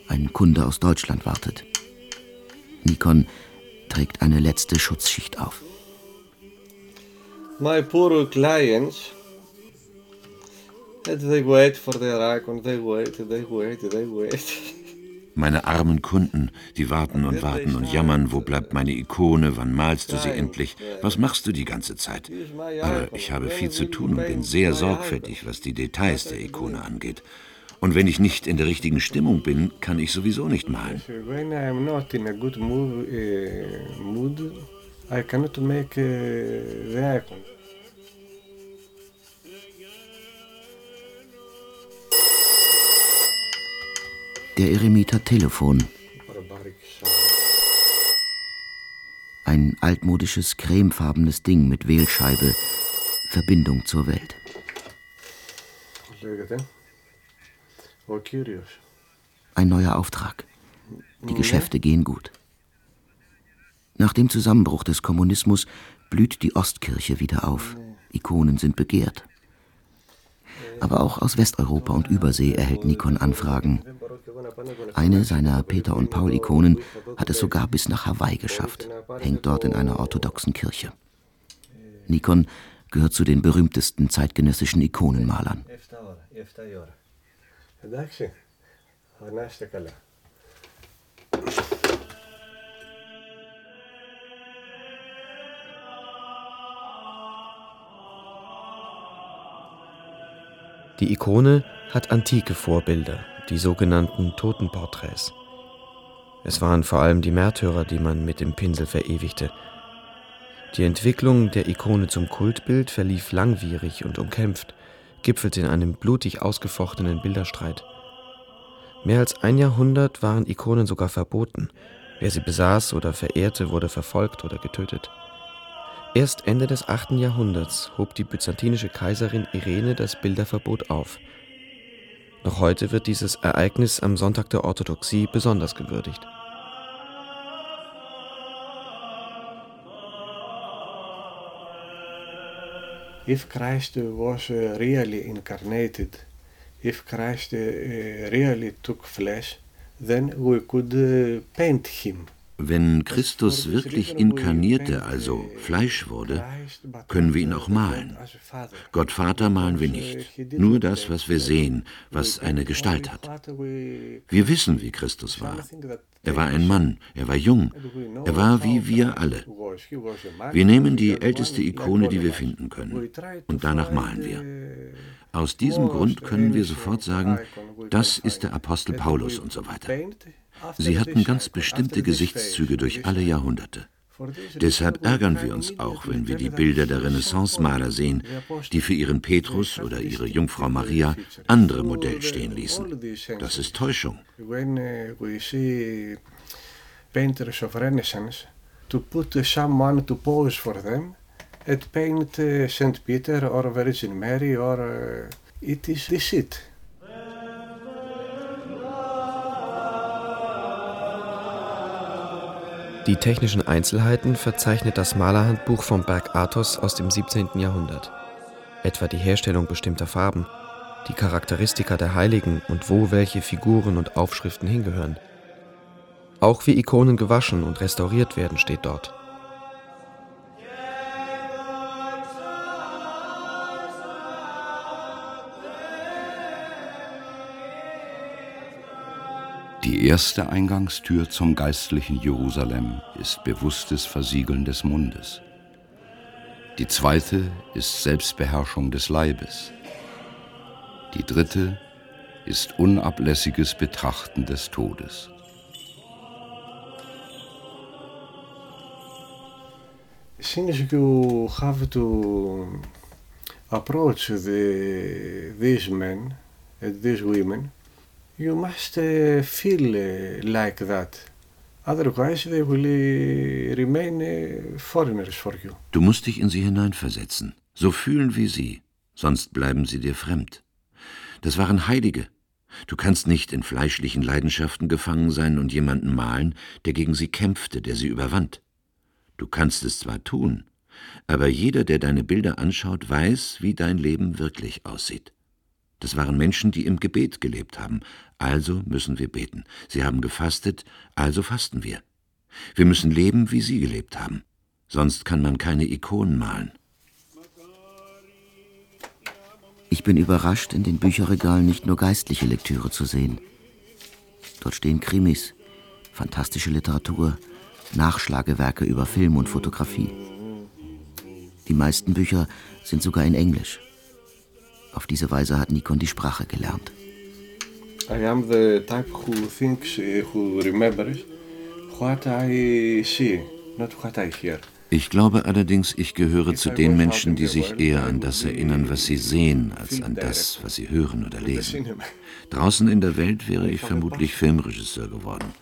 Ein Kunde aus Deutschland wartet. Nikon trägt eine letzte Schutzschicht auf. My poor clients, they wait for their icon, they wait, they wait, they wait. Meine armen Kunden, die warten und warten und jammern, wo bleibt meine Ikone, wann malst du sie endlich, was machst du die ganze Zeit? Aber ich habe viel zu tun und bin sehr sorgfältig, was die Details der Ikone angeht. Und wenn ich nicht in der richtigen Stimmung bin, kann ich sowieso nicht malen. When I'm not in a good mood, mood I cannot make uh, the icon. der Eremiter Telefon. Ein altmodisches, cremefarbenes Ding mit Wählscheibe. Verbindung zur Welt. Ein neuer Auftrag. Die Geschäfte gehen gut. Nach dem Zusammenbruch des Kommunismus blüht die Ostkirche wieder auf. Ikonen sind begehrt. Aber auch aus Westeuropa und Übersee erhält Nikon Anfragen. Eine seiner Peter- und Paul-Ikonen hat es sogar bis nach Hawaii geschafft, hängt dort in einer orthodoxen Kirche. Nikon gehört zu den berühmtesten zeitgenössischen Ikonenmalern. Die Ikone hat antike Vorbilder, die sogenannten Totenporträts. Es waren vor allem die Märtyrer, die man mit dem Pinsel verewigte. Die Entwicklung der Ikone zum Kultbild verlief langwierig und umkämpft, gipfelte in einem blutig ausgefochtenen Bilderstreit. Mehr als ein Jahrhundert waren Ikonen sogar verboten. Wer sie besaß oder verehrte, wurde verfolgt oder getötet. Erst Ende des 8. Jahrhunderts hob die byzantinische Kaiserin Irene das Bilderverbot auf. Noch heute wird dieses Ereignis am Sonntag der Orthodoxie besonders gewürdigt. If Christ was uh, really incarnated, if Christ uh, really took flesh, then we could uh, paint him. Wenn Christus wirklich inkarnierte, also Fleisch wurde, können wir ihn auch malen. Gott Vater malen wir nicht, nur das, was wir sehen, was eine Gestalt hat. Wir wissen, wie Christus war. Er war ein Mann, er war jung, er war wie wir alle. Wir nehmen die älteste Ikone, die wir finden können, und danach malen wir. Aus diesem Grund können wir sofort sagen, das ist der Apostel Paulus und so weiter. Sie hatten ganz bestimmte Gesichtszüge durch alle Jahrhunderte. Deshalb ärgern wir uns auch, wenn wir die Bilder der Renaissance-Maler sehen, die für ihren Petrus oder ihre Jungfrau Maria andere Modell stehen ließen. Das ist Täuschung. Painters of Renaissance, to put someone to pose for them and paint uh, Saint Peter or Virgin Mary or uh, it is deceit. Die technischen Einzelheiten verzeichnet das Malerhandbuch vom Berg Athos aus dem 17. Jahrhundert. Etwa die Herstellung bestimmter Farben, die Charakteristika der Heiligen und wo welche Figuren und Aufschriften hingehören. Auch wie Ikonen gewaschen und restauriert werden, steht dort. Die erste Eingangstür zum geistlichen Jerusalem ist bewusstes Versiegeln des Mundes. Die zweite ist Selbstbeherrschung des Leibes. Die dritte ist unablässiges Betrachten des Todes. Since you have to approach the, these men and these women, you must uh, feel uh, like that. Otherwise they will uh, remain uh, foreigners for you. Du musst dich in sie hineinversetzen, so fühlen wie sie, sonst bleiben sie dir fremd. Das waren Heilige. Du kannst nicht in fleischlichen Leidenschaften gefangen sein und jemanden malen, der gegen sie kämpfte, der sie überwand. Du kannst es zwar tun, aber jeder, der deine Bilder anschaut, weiß, wie dein Leben wirklich aussieht. Das waren Menschen, die im Gebet gelebt haben, also müssen wir beten. Sie haben gefastet, also fasten wir. Wir müssen leben, wie sie gelebt haben, sonst kann man keine Ikonen malen. Ich bin überrascht, in den Bücherregalen nicht nur geistliche Lektüre zu sehen. Dort stehen Krimis, fantastische Literatur, Nachschlagewerke über Film und Fotografie. Die meisten Bücher sind sogar in Englisch. Auf diese Weise hat Nikon die Sprache gelernt. I am the type who thinks, who remembers what I see, not what I hear. Ich glaube allerdings, ich gehöre zu den Menschen, die sich eher an das erinnern, was sie sehen, als an das, was sie hören oder lesen. Draußen in der Welt wäre ich vermutlich Filmregisseur geworden.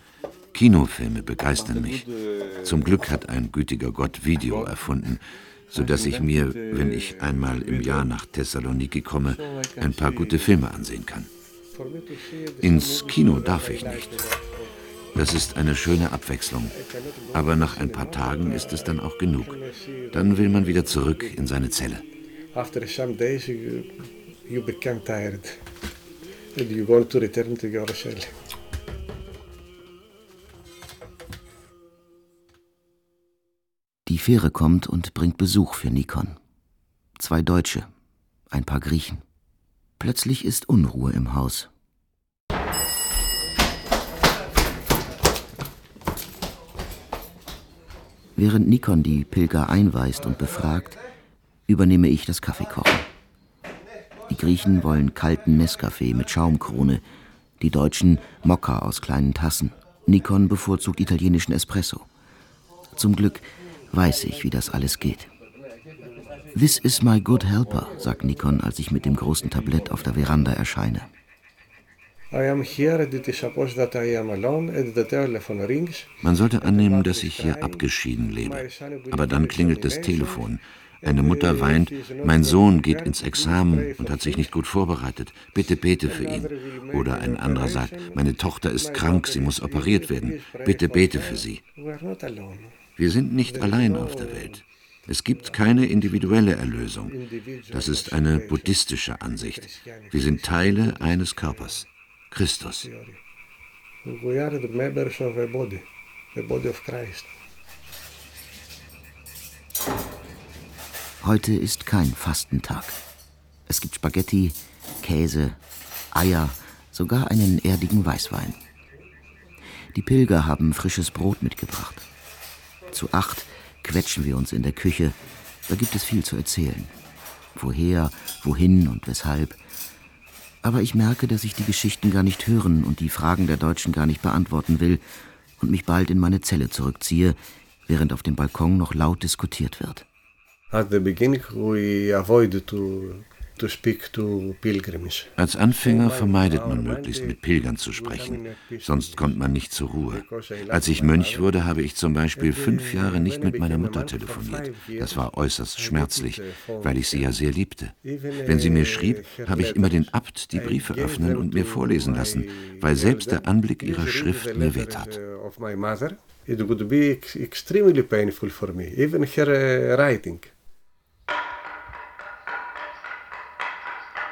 Kinofilme begeistern mich. Zum Glück hat ein gütiger Gott Video erfunden, so dass ich mir, wenn ich einmal im Jahr nach Thessaloniki komme, ein paar gute Filme ansehen kann. Ins Kino darf ich nicht. Das ist eine schöne Abwechslung. Aber nach ein paar Tagen ist es dann auch genug. Dann will man wieder zurück in seine Zelle. After some days you, you become tired and you want to return to your cell. Die Fähre kommt und bringt Besuch für Nikon. Zwei Deutsche, ein paar Griechen. Plötzlich ist Unruhe im Haus. Während Nikon die Pilger einweist und befragt, übernehme ich das Kaffeekochen. Die Griechen wollen kalten Nescafé mit Schaumkrone, die Deutschen Mokka aus kleinen Tassen. Nikon bevorzugt italienischen Espresso. Zum Glück weiß ich, wie das alles geht. This is my good helper, sagt Nikon, als ich mit dem großen Tablett auf der Veranda erscheine. I am here and it is supposed that I am alone and the telephone rings. Man sollte annehmen, dass ich hier abgeschieden lebe. Aber dann klingelt das Telefon. Eine Mutter weint, mein Sohn geht ins Examen und hat sich nicht gut vorbereitet. Bitte bete für ihn. Oder ein anderer sagt, meine Tochter ist krank, sie muss operiert werden. Bitte bete für sie. Wir sind nicht allein auf der Welt. Es gibt keine individuelle Erlösung. Das ist eine buddhistische Ansicht. Wir sind Teile eines Körpers. Christus. We are the members of a body, the. Heute ist kein Fastentag. Es gibt Spaghetti, Käse, Eier, sogar einen erdigen Weißwein. Die Pilger haben frisches Brot mitgebracht. Zu acht quetschen wir uns in der Küche. Da gibt es viel zu erzählen. Woher, wohin und weshalb. Aber ich merke, dass ich die Geschichten gar nicht hören und die Fragen der Deutschen gar nicht beantworten will und mich bald in meine Zelle zurückziehe, während auf dem Balkon noch laut diskutiert wird. At the beginning, we avoid to, Als Anfänger vermeidet man möglichst mit Pilgern zu sprechen, sonst kommt man nicht zur Ruhe. Als ich Mönch wurde, habe ich zum Beispiel fünf Jahre nicht mit meiner Mutter telefoniert. Das war äußerst schmerzlich, weil ich sie ja sehr liebte. Wenn sie mir schrieb, habe ich immer den Abt die Briefe öffnen und mir vorlesen lassen, weil selbst der Anblick ihrer Schrift mir wehtat. Mother, it would be ex- extremely painful for me, even her uh, writing.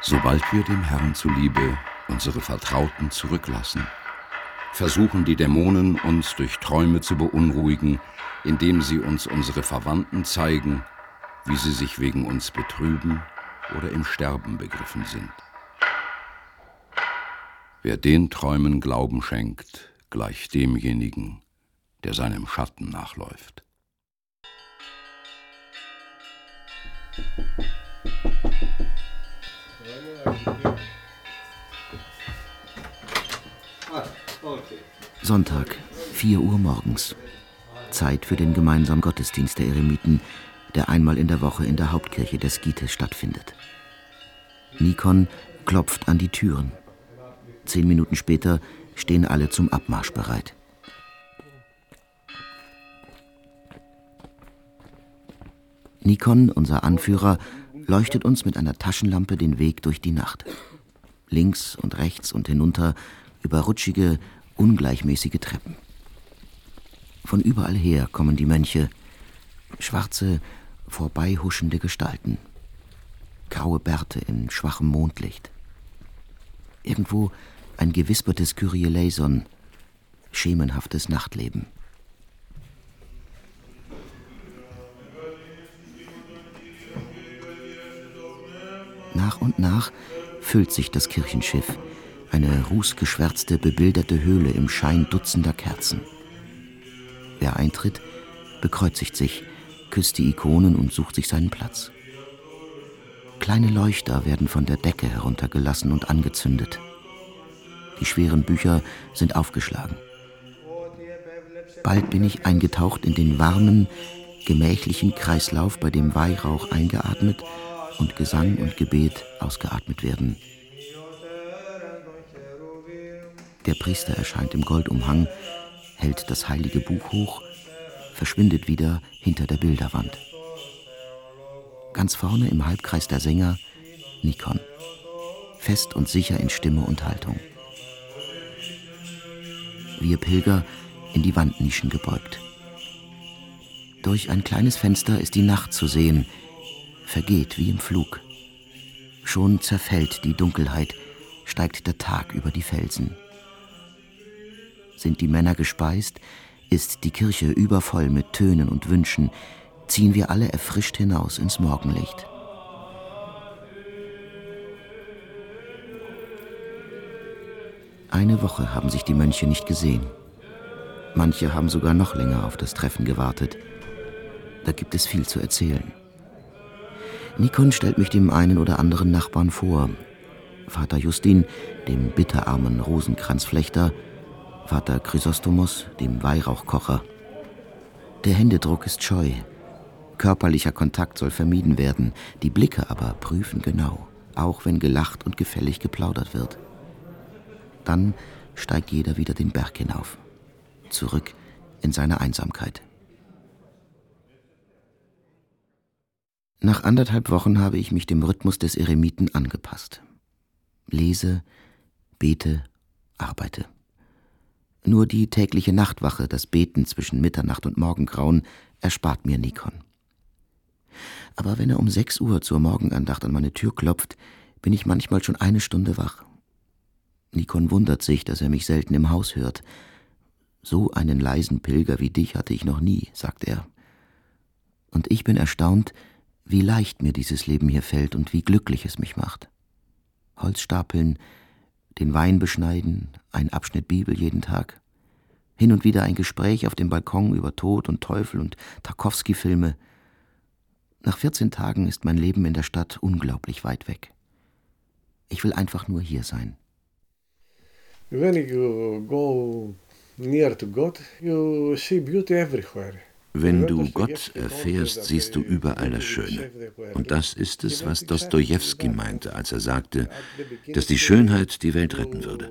Sobald wir dem Herrn zuliebe unsere Vertrauten zurücklassen, versuchen die Dämonen uns durch Träume zu beunruhigen, indem sie uns unsere Verwandten zeigen, wie sie sich wegen uns betrüben oder im Sterben begriffen sind. Wer den Träumen Glauben schenkt, gleich demjenigen, der seinem Schatten nachläuft. Ah, Sonntag, 4 Uhr morgens. Zeit für den gemeinsamen Gottesdienst der Eremiten, der einmal in der Woche in der Hauptkirche des Gites stattfindet. Nikon klopft an die Türen. Zehn Minuten später stehen alle zum Abmarsch bereit. Nikon, unser Anführer, leuchtet uns mit einer Taschenlampe den Weg durch die Nacht. Links und rechts und hinunter über rutschige, ungleichmäßige Treppen. Von überall her kommen die Mönche, schwarze, vorbeihuschende Gestalten, graue Bärte in schwachem Mondlicht. Irgendwo ein gewispertes Kyrie schemenhaftes Nachtleben. Und nach füllt sich das Kirchenschiff, eine rußgeschwärzte, bebilderte Höhle im Schein dutzender Kerzen. Wer eintritt, bekreuzigt sich, küsst die Ikonen und sucht sich seinen Platz. Kleine Leuchter werden von der Decke heruntergelassen und angezündet. Die schweren Bücher sind aufgeschlagen. Bald bin ich eingetaucht in den warmen, gemächlichen Kreislauf, bei dem Weihrauch eingeatmet und Gesang und Gebet ausgeatmet werden. Der Priester erscheint im Goldumhang, hält das heilige Buch hoch, verschwindet wieder hinter der Bilderwand. Ganz vorne im Halbkreis der Sänger Nikon, fest und sicher in Stimme und Haltung. Wir Pilger in die Wandnischen gebeugt. Durch ein kleines Fenster ist die Nacht zu sehen, vergeht wie im Flug. Schon zerfällt die Dunkelheit, steigt der Tag über die Felsen. Sind die Männer gespeist, ist die Kirche übervoll mit Tönen und Wünschen, ziehen wir alle erfrischt hinaus ins Morgenlicht. Eine Woche haben sich die Mönche nicht gesehen. Manche haben sogar noch länger auf das Treffen gewartet. Da gibt es viel zu erzählen. Nikon stellt mich dem einen oder anderen Nachbarn vor. Vater Justin, dem bitterarmen Rosenkranzflechter, Vater Chrysostomos, dem Weihrauchkocher. Der Händedruck ist scheu. Körperlicher Kontakt soll vermieden werden, die Blicke aber prüfen genau, auch wenn gelacht und gefällig geplaudert wird. Dann steigt jeder wieder den Berg hinauf, zurück in seine Einsamkeit. Nach anderthalb Wochen habe ich mich dem Rhythmus des Eremiten angepasst. Lese, bete, arbeite. Nur die tägliche Nachtwache, das Beten zwischen Mitternacht und Morgengrauen, erspart mir Nikon. Aber wenn er um sechs Uhr zur Morgenandacht an meine Tür klopft, bin ich manchmal schon eine Stunde wach. Nikon wundert sich, dass er mich selten im Haus hört. So einen leisen Pilger wie dich hatte ich noch nie, sagt er. Und ich bin erstaunt, wie leicht mir dieses Leben hier fällt und wie glücklich es mich macht. Holz stapeln, den Wein beschneiden, ein Abschnitt Bibel jeden Tag, hin und wieder ein Gespräch auf dem Balkon über Tod und Teufel und Tarkowski-Filme. Nach 14 Tagen ist mein Leben in der Stadt unglaublich weit weg. Ich will einfach nur hier sein. When you go near to God, you see beauty everywhere. Wenn du Gott erfährst, siehst du überall das Schöne. Und das ist es, was Dostoevsky meinte, als er sagte, dass die Schönheit die Welt retten würde.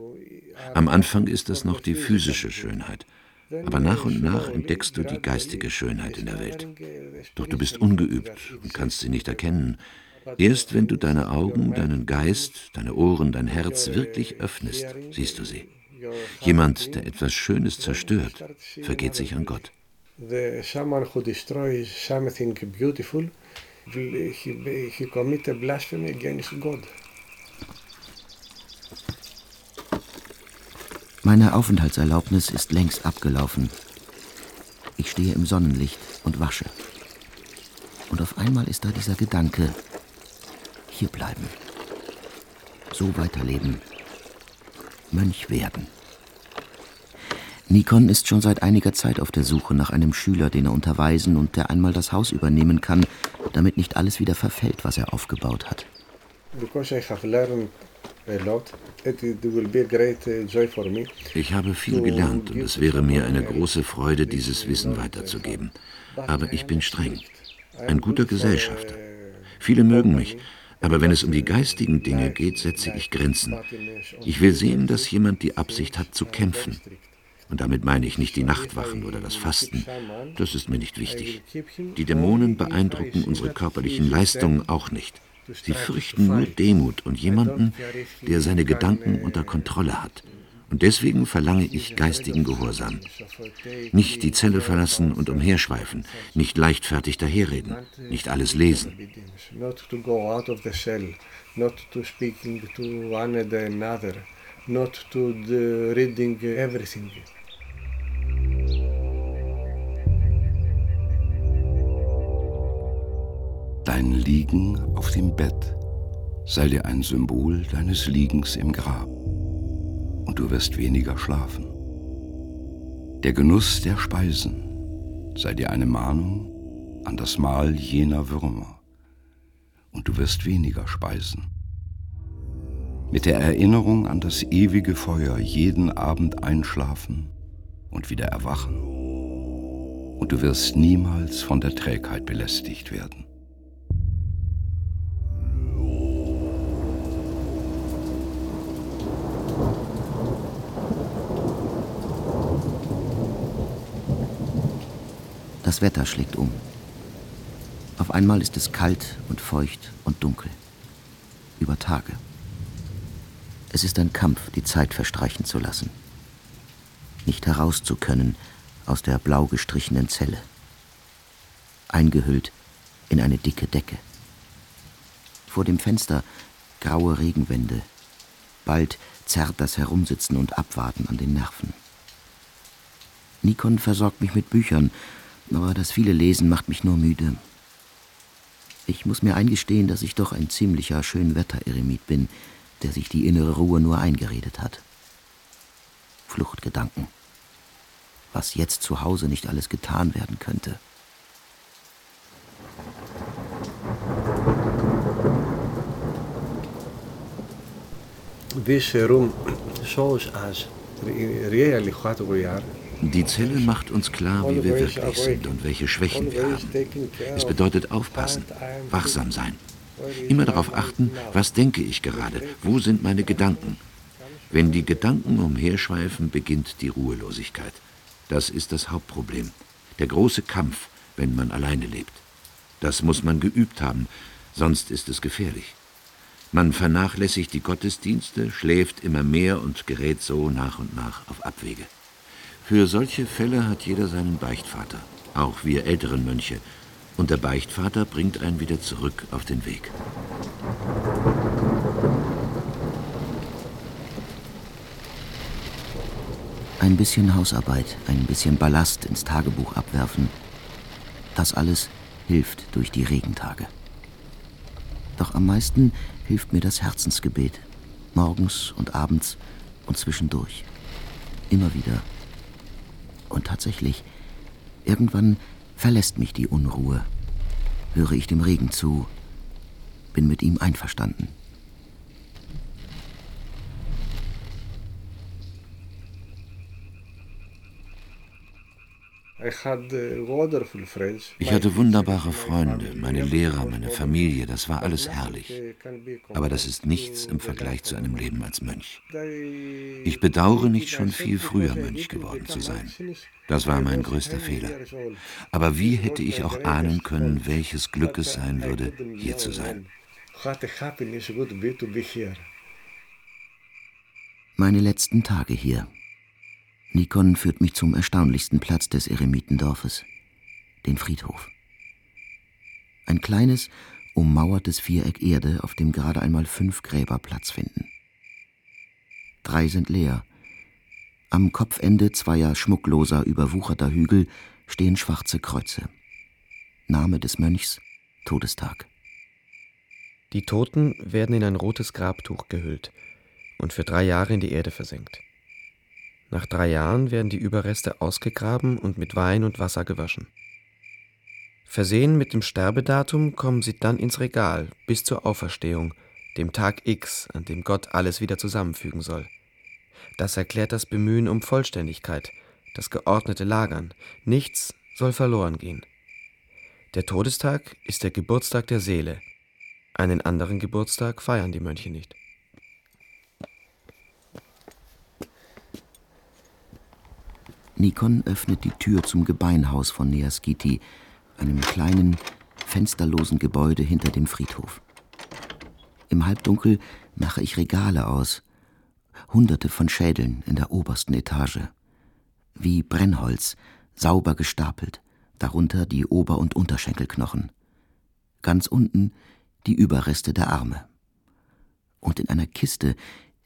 Am Anfang ist das noch die physische Schönheit. Aber nach und nach entdeckst du die geistige Schönheit in der Welt. Doch du bist ungeübt und kannst sie nicht erkennen. Erst wenn du deine Augen, deinen Geist, deine Ohren, dein Herz wirklich öffnest, siehst du sie. Jemand, der etwas Schönes zerstört, vergeht sich an Gott the someone who destroys something beautiful, he, he a blasphemy against God. Meine Aufenthaltserlaubnis ist längst abgelaufen. Ich stehe im Sonnenlicht und wasche. Und auf einmal ist da dieser Gedanke, hier bleiben, so weiterleben, Mönch werden. Nikon ist schon seit einiger Zeit auf der Suche nach einem Schüler, den er unterweisen und der einmal das Haus übernehmen kann, damit nicht alles wieder verfällt, was er aufgebaut hat. Ich habe viel gelernt und es wäre mir eine große Freude, dieses Wissen weiterzugeben. Aber ich bin streng, ein guter Gesellschafter. Viele mögen mich, aber wenn es um die geistigen Dinge geht, setze ich Grenzen. Ich will sehen, dass jemand die Absicht hat zu kämpfen, Und damit meine ich nicht die Nachtwachen oder das Fasten. Das ist mir nicht wichtig. Die Dämonen beeindrucken unsere körperlichen Leistungen auch nicht. Sie fürchten nur Demut und jemanden, der seine Gedanken unter Kontrolle hat. Und deswegen verlange ich geistigen Gehorsam. Nicht die Zelle verlassen und umherschweifen, nicht leichtfertig daherreden, nicht alles lesen. Not to speaking to one another, not to reading everything. Dein Liegen auf dem Bett sei dir ein Symbol deines Liegens im Grab, und du wirst weniger schlafen. Der Genuss der Speisen sei dir eine Mahnung an das Mahl jener Würmer, und du wirst weniger speisen. Mit der Erinnerung an das ewige Feuer jeden Abend einschlafen und wieder erwachen, und du wirst niemals von der Trägheit belästigt werden. Das Wetter schlägt um. Auf einmal ist es kalt und feucht und dunkel. Über Tage. Es ist ein Kampf, die Zeit verstreichen zu lassen. Nicht heraus zu können aus der blau gestrichenen Zelle. Eingehüllt in eine dicke Decke. Vor dem Fenster graue Regenwände. Bald zerrt das Herumsitzen und Abwarten an den Nerven. Nikon versorgt mich mit Büchern aber das viele Lesen macht mich nur müde. Ich muss mir eingestehen, dass ich doch ein ziemlicher Schönwetter-Eremit bin, der sich die innere Ruhe nur eingeredet hat. Fluchtgedanken. Was jetzt zu Hause nicht alles getan werden könnte. Die Zelle macht uns klar, wie wir wirklich sind und welche Schwächen wir haben. Es bedeutet aufpassen, wachsam sein. Immer darauf achten, was denke ich gerade, wo sind meine Gedanken. Wenn die Gedanken umherschweifen, beginnt die Ruhelosigkeit. Das ist das Hauptproblem. Der große Kampf, wenn man alleine lebt. Das muss man geübt haben, sonst ist es gefährlich. Man vernachlässigt die Gottesdienste, schläft immer mehr und gerät so nach und nach auf Abwege. Für solche Fälle hat jeder seinen Beichtvater, auch wir älteren Mönche, und der Beichtvater bringt einen wieder zurück auf den Weg. Ein bisschen Hausarbeit, ein bisschen Ballast ins Tagebuch abwerfen, das alles hilft durch die Regentage. Doch am meisten hilft mir das Herzensgebet, morgens und abends und zwischendurch. Immer wieder und tatsächlich, irgendwann verlässt mich die Unruhe. Höre ich dem Regen zu, bin mit ihm einverstanden. Ich hatte wunderbare Freunde, meine Lehrer, meine Familie, das war alles herrlich. Aber das ist nichts im Vergleich zu einem Leben als Mönch. Ich bedauere nicht schon viel früher Mönch geworden zu sein. Das war mein größter Fehler. Aber wie hätte ich auch ahnen können, welches Glück es sein würde, hier zu sein? Meine letzten Tage hier. Nikon führt mich zum erstaunlichsten Platz des Eremitendorfes, den Friedhof. Ein kleines, ummauertes Viereck Erde, auf dem gerade einmal fünf Gräber Platz finden. Drei sind leer. Am Kopfende zweier schmuckloser, überwucherter Hügel stehen schwarze Kreuze. Name des Mönchs Todestag. Die Toten werden in ein rotes Grabtuch gehüllt und für drei Jahre in die Erde versenkt. Nach drei Jahren werden die Überreste ausgegraben und mit Wein und Wasser gewaschen. Versehen mit dem Sterbedatum kommen sie dann ins Regal bis zur Auferstehung, dem Tag X, an dem Gott alles wieder zusammenfügen soll. Das erklärt das Bemühen um Vollständigkeit, das geordnete Lagern. Nichts soll verloren gehen. Der Todestag ist der Geburtstag der Seele. Einen anderen Geburtstag feiern die Mönche nicht. Nikon öffnet die Tür zum Gebeinhaus von Neaskiti, einem kleinen, fensterlosen Gebäude hinter dem Friedhof. Im Halbdunkel mache ich Regale aus, hunderte von Schädeln in der obersten Etage, wie Brennholz, sauber gestapelt, darunter die Ober- und Unterschenkelknochen, ganz unten die Überreste der Arme. Und in einer Kiste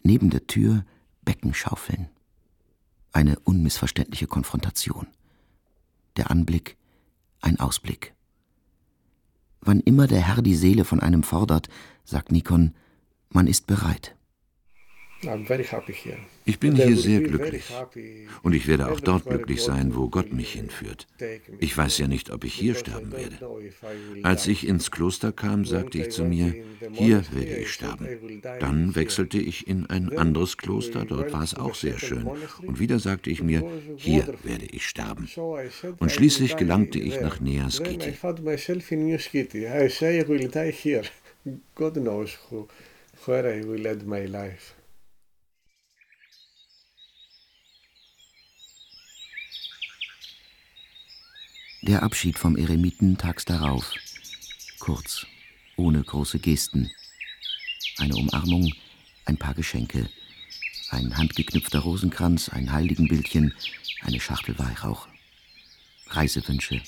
neben der Tür Beckenschaufeln. Eine unmissverständliche Konfrontation. Der Anblick, ein Ausblick. Wann immer der Herr die Seele von einem fordert, sagt Nikon, man ist bereit. Ich bin hier sehr glücklich und ich werde auch dort glücklich sein, wo Gott mich hinführt. Ich weiß ja nicht, ob ich hier sterben werde. Als ich ins Kloster kam, sagte ich zu mir, hier werde ich sterben. Dann wechselte ich in ein anderes Kloster, dort war es auch sehr schön. Und wieder sagte ich mir, hier werde ich sterben. Und schließlich gelangte ich nach Neas Giti. God knows who, where I will end my life. Der Abschied vom Eremiten tags darauf. Kurz, ohne große Gesten. Eine Umarmung, ein paar Geschenke. Ein handgeknüpfter Rosenkranz, ein Heiligenbildchen, eine Schachtel Weihrauch. Reisewünsche.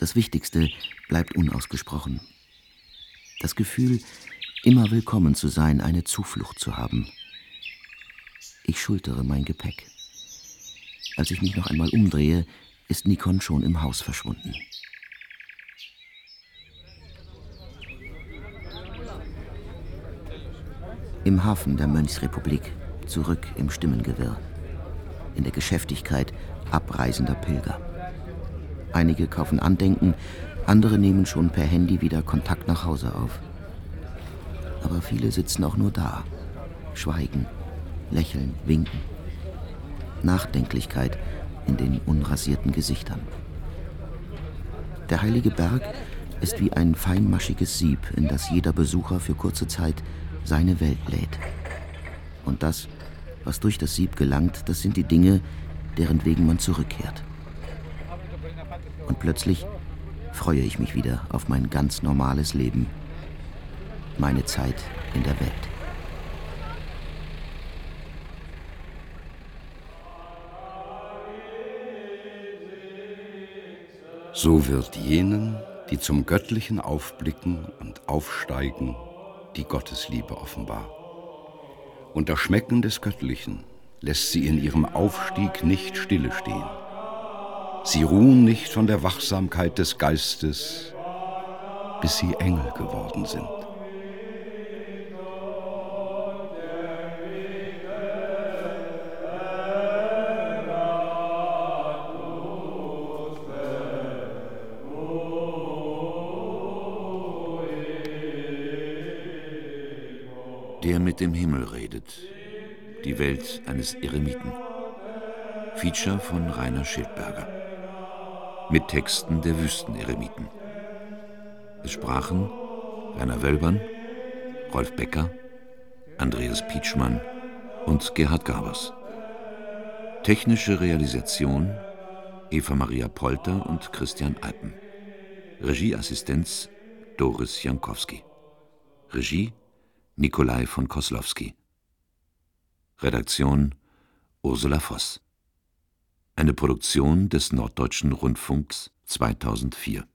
Das Wichtigste bleibt unausgesprochen. Das Gefühl, immer willkommen zu sein, eine Zuflucht zu haben. Ich schultere mein Gepäck. Als ich mich noch einmal umdrehe, ist Nikon schon im Haus verschwunden. Im Hafen der Mönchsrepublik, zurück im Stimmengewirr. In der Geschäftigkeit abreisender Pilger. Einige kaufen Andenken, andere nehmen schon per Handy wieder Kontakt nach Hause auf. Aber viele sitzen auch nur da, schweigen, lächeln, winken. Nachdenklichkeit in den unrasierten Gesichtern. Der heilige Berg ist wie ein feinmaschiges Sieb, in das jeder Besucher für kurze Zeit seine Welt lädt. Und das, was durch das Sieb gelangt, das sind die Dinge, deren wegen man zurückkehrt. Und plötzlich freue ich mich wieder auf mein ganz normales Leben, meine Zeit in der Welt. So wird jenen, die zum Göttlichen aufblicken und aufsteigen, die Gottesliebe offenbar. Und das Schmecken des Göttlichen lässt sie in ihrem Aufstieg nicht stille stehen. Sie ruhen nicht von der Wachsamkeit des Geistes, bis sie Engel geworden sind. Dem Himmel redet. Die Welt eines Eremiten. Feature von Rainer Schildberger. Mit Texten der Wüsteneremiten. Es sprachen Werner Wölbern, Rolf Becker, Andreas Pietschmann und Gerhard Gabers. Technische Realisation Eva Maria Polter und Christian Alpen. Regieassistenz Doris Jankowski. Regie Nikolai von Koslowski. Redaktion Ursula Voss. Eine Produktion des Norddeutschen Rundfunks 2004